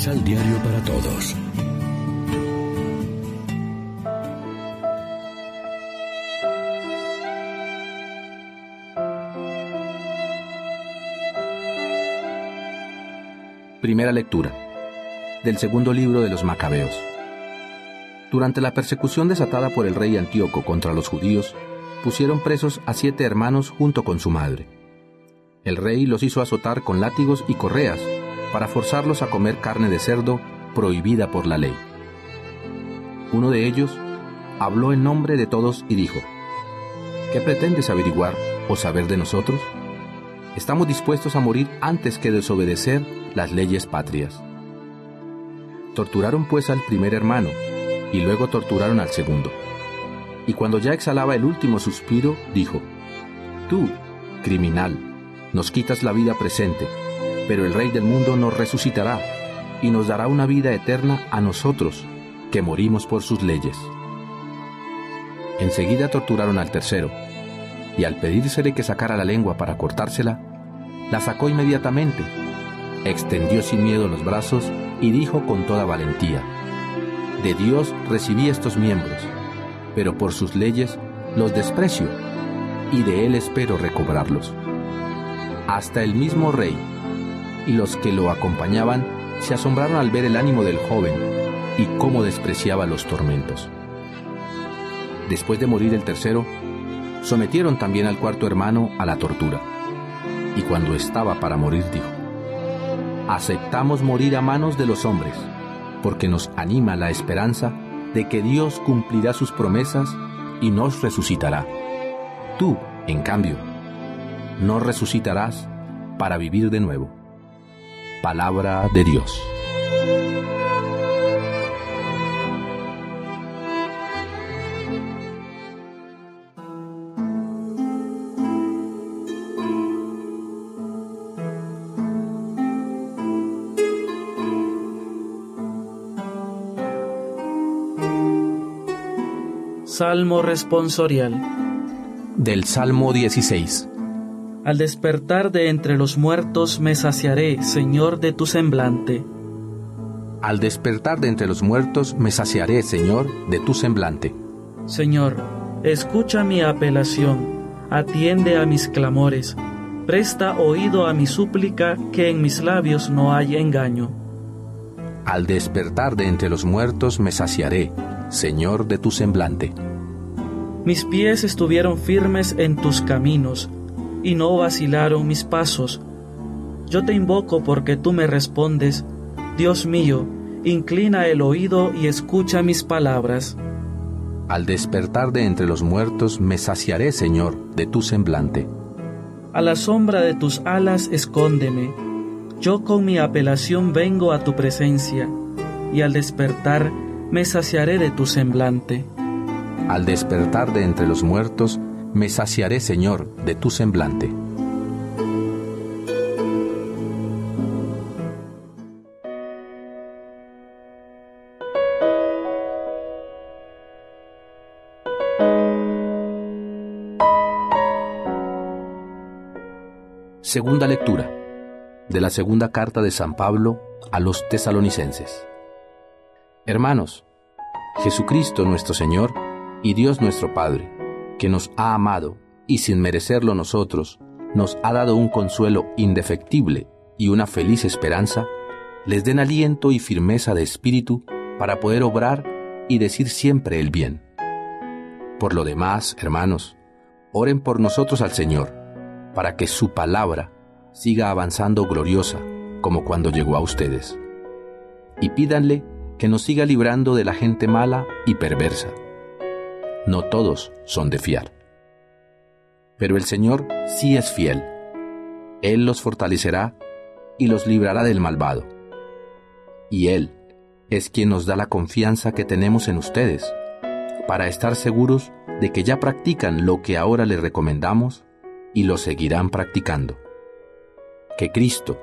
Misal Diario para Todos. Primera lectura del segundo libro de los Macabeos. Durante la persecución desatada por el rey Antíoco contra los judíos, pusieron presos a siete hermanos junto con su madre. El rey los hizo azotar con látigos y correas para forzarlos a comer carne de cerdo prohibida por la ley. Uno de ellos habló en nombre de todos y dijo, ¿Qué pretendes averiguar o saber de nosotros? Estamos dispuestos a morir antes que desobedecer las leyes patrias. Torturaron pues al primer hermano y luego torturaron al segundo. Y cuando ya exhalaba el último suspiro, dijo, Tú, criminal, nos quitas la vida presente, pero el Rey del mundo nos resucitará y nos dará una vida eterna a nosotros, que morimos por sus leyes. Enseguida torturaron al tercero, y al pedírsele que sacara la lengua para cortársela, la sacó inmediatamente, extendió sin miedo los brazos y dijo con toda valentía, De Dios recibí estos miembros, pero por sus leyes los desprecio, y de Él espero recobrarlos. Hasta el mismo rey y los que lo acompañaban se asombraron al ver el ánimo del joven y cómo despreciaba los tormentos. Después de morir el tercero, sometieron también al cuarto hermano a la tortura. Y cuando estaba para morir dijo, aceptamos morir a manos de los hombres, porque nos anima la esperanza de que Dios cumplirá sus promesas y nos resucitará. Tú, en cambio, no resucitarás para vivir de nuevo. Palabra de Dios. Salmo responsorial. Del Salmo 16. Al despertar de entre los muertos me saciaré, Señor, de tu semblante. Al despertar de entre los muertos me saciaré, Señor, de tu semblante. Señor, escucha mi apelación, atiende a mis clamores, presta oído a mi súplica, que en mis labios no hay engaño. Al despertar de entre los muertos me saciaré, Señor, de tu semblante. Mis pies estuvieron firmes en tus caminos, y no vacilaron mis pasos. Yo te invoco porque tú me respondes, Dios mío, inclina el oído y escucha mis palabras. Al despertar de entre los muertos me saciaré, Señor, de tu semblante. A la sombra de tus alas escóndeme. Yo con mi apelación vengo a tu presencia, y al despertar me saciaré de tu semblante. Al despertar de entre los muertos, me saciaré, Señor, de tu semblante. Segunda lectura de la segunda carta de San Pablo a los tesalonicenses. Hermanos, Jesucristo nuestro Señor, y Dios nuestro Padre, que nos ha amado y sin merecerlo nosotros, nos ha dado un consuelo indefectible y una feliz esperanza, les den aliento y firmeza de espíritu para poder obrar y decir siempre el bien. Por lo demás, hermanos, oren por nosotros al Señor, para que su palabra siga avanzando gloriosa como cuando llegó a ustedes. Y pídanle que nos siga librando de la gente mala y perversa no todos son de fiar. Pero el Señor sí es fiel. Él los fortalecerá y los librará del malvado. Y Él es quien nos da la confianza que tenemos en ustedes, para estar seguros de que ya practican lo que ahora les recomendamos y lo seguirán practicando. Que Cristo,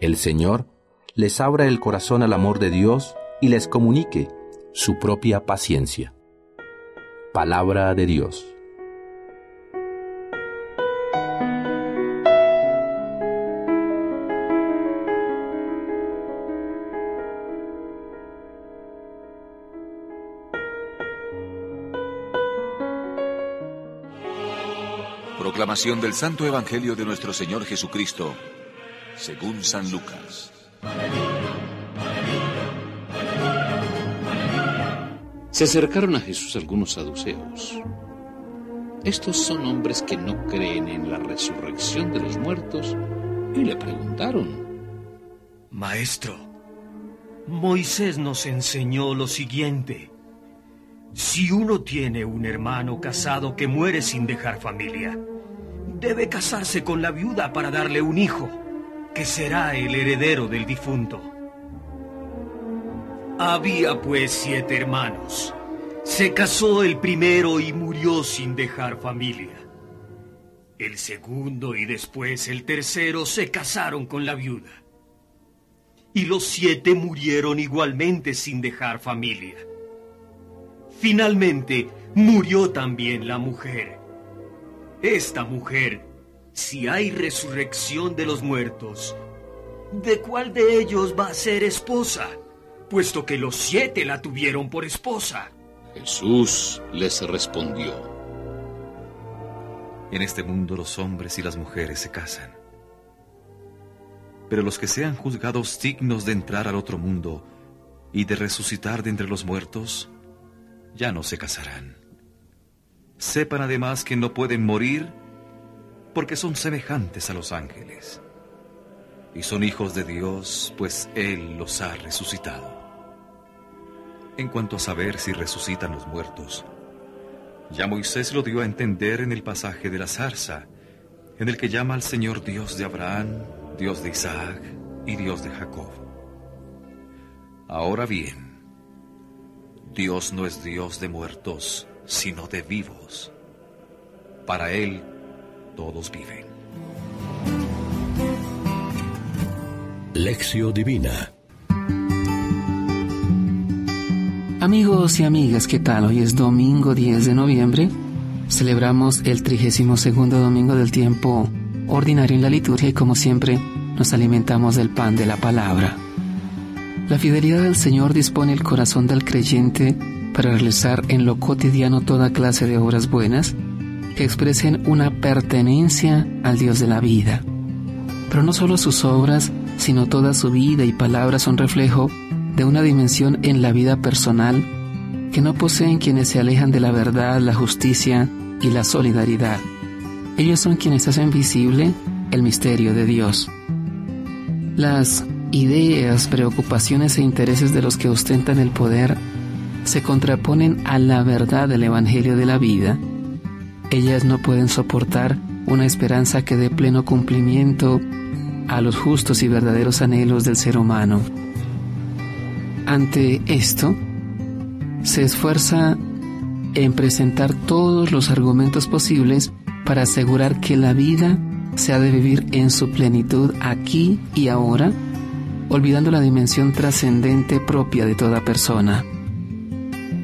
el Señor, les abra el corazón al amor de Dios y les comunique su propia paciencia. Palabra de Dios. Proclamación del Santo Evangelio de nuestro Señor Jesucristo, según San Lucas. Se acercaron a Jesús algunos saduceos. Estos son hombres que no creen en la resurrección de los muertos y le preguntaron, Maestro, Moisés nos enseñó lo siguiente. Si uno tiene un hermano casado que muere sin dejar familia, debe casarse con la viuda para darle un hijo, que será el heredero del difunto. Había pues siete hermanos. Se casó el primero y murió sin dejar familia. El segundo y después el tercero se casaron con la viuda. Y los siete murieron igualmente sin dejar familia. Finalmente, murió también la mujer. Esta mujer, si hay resurrección de los muertos, ¿de cuál de ellos va a ser esposa? Puesto que los siete la tuvieron por esposa. Jesús les respondió. En este mundo los hombres y las mujeres se casan. Pero los que sean juzgados dignos de entrar al otro mundo y de resucitar de entre los muertos, ya no se casarán. Sepan además que no pueden morir porque son semejantes a los ángeles. Y son hijos de Dios, pues Él los ha resucitado. En cuanto a saber si resucitan los muertos, ya Moisés lo dio a entender en el pasaje de la zarza, en el que llama al Señor Dios de Abraham, Dios de Isaac y Dios de Jacob. Ahora bien, Dios no es Dios de muertos, sino de vivos. Para Él todos viven. Lección Divina Amigos y amigas, ¿qué tal? Hoy es domingo 10 de noviembre. Celebramos el 32 domingo del tiempo ordinario en la liturgia y como siempre nos alimentamos del pan de la palabra. La fidelidad del Señor dispone el corazón del creyente para realizar en lo cotidiano toda clase de obras buenas que expresen una pertenencia al Dios de la vida. Pero no solo sus obras, sino toda su vida y palabra son reflejo de una dimensión en la vida personal que no poseen quienes se alejan de la verdad, la justicia y la solidaridad. Ellos son quienes hacen visible el misterio de Dios. Las ideas, preocupaciones e intereses de los que ostentan el poder se contraponen a la verdad del Evangelio de la vida, ellas no pueden soportar una esperanza que dé pleno cumplimiento a los justos y verdaderos anhelos del ser humano. Ante esto, se esfuerza en presentar todos los argumentos posibles para asegurar que la vida se ha de vivir en su plenitud aquí y ahora olvidando la dimensión trascendente propia de toda persona.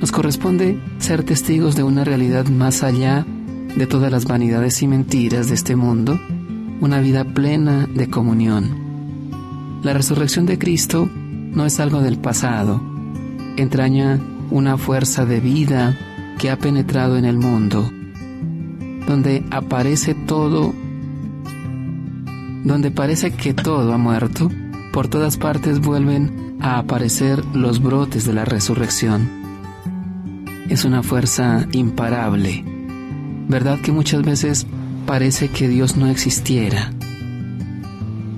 Nos corresponde ser testigos de una realidad más allá de todas las vanidades y mentiras de este mundo, una vida plena de comunión. La resurrección de Cristo no es algo del pasado, entraña una fuerza de vida que ha penetrado en el mundo, donde aparece todo, donde parece que todo ha muerto, por todas partes vuelven a aparecer los brotes de la resurrección. Es una fuerza imparable. ¿Verdad que muchas veces parece que Dios no existiera?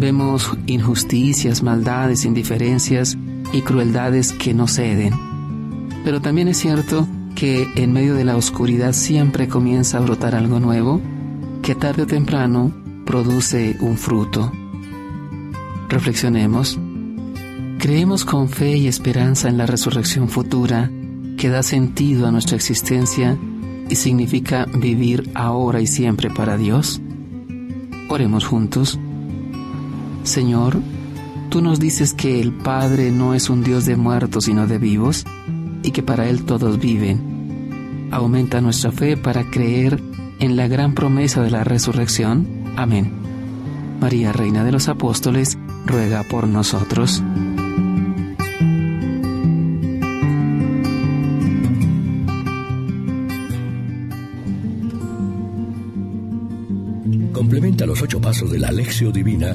Vemos injusticias, maldades, indiferencias y crueldades que no ceden. Pero también es cierto que en medio de la oscuridad siempre comienza a brotar algo nuevo que tarde o temprano produce un fruto. Reflexionemos. Creemos con fe y esperanza en la resurrección futura que da sentido a nuestra existencia y significa vivir ahora y siempre para Dios. Oremos juntos. Señor, tú nos dices que el Padre no es un Dios de muertos sino de vivos y que para Él todos viven. Aumenta nuestra fe para creer en la gran promesa de la resurrección. Amén. María, Reina de los Apóstoles, ruega por nosotros. ocho pasos de la Alexio Divina